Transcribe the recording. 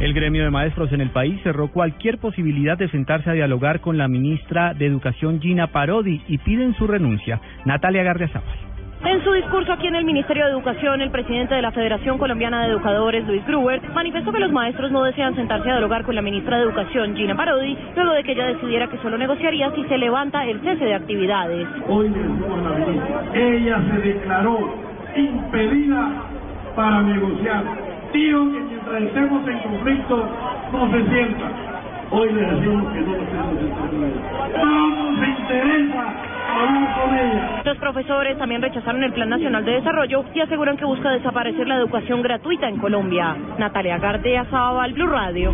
El gremio de maestros en el país cerró cualquier posibilidad de sentarse a dialogar con la ministra de Educación Gina Parodi y piden su renuncia. Natalia Gardiazabal. En su discurso aquí en el Ministerio de Educación, el presidente de la Federación Colombiana de Educadores, Luis Gruber, manifestó que los maestros no desean sentarse a dialogar con la ministra de Educación, Gina Parodi, luego de que ella decidiera que solo negociaría si se levanta el cese de actividades. Hoy la ministra, ella se declaró impedida para negociar dijo que mientras estemos en conflicto no se sienta. Hoy le decimos que no nos ella. No nos interesa. Los profesores también rechazaron el Plan Nacional de Desarrollo y aseguran que busca desaparecer la educación gratuita en Colombia. Natalia Gardea, Sabal, Blue Radio.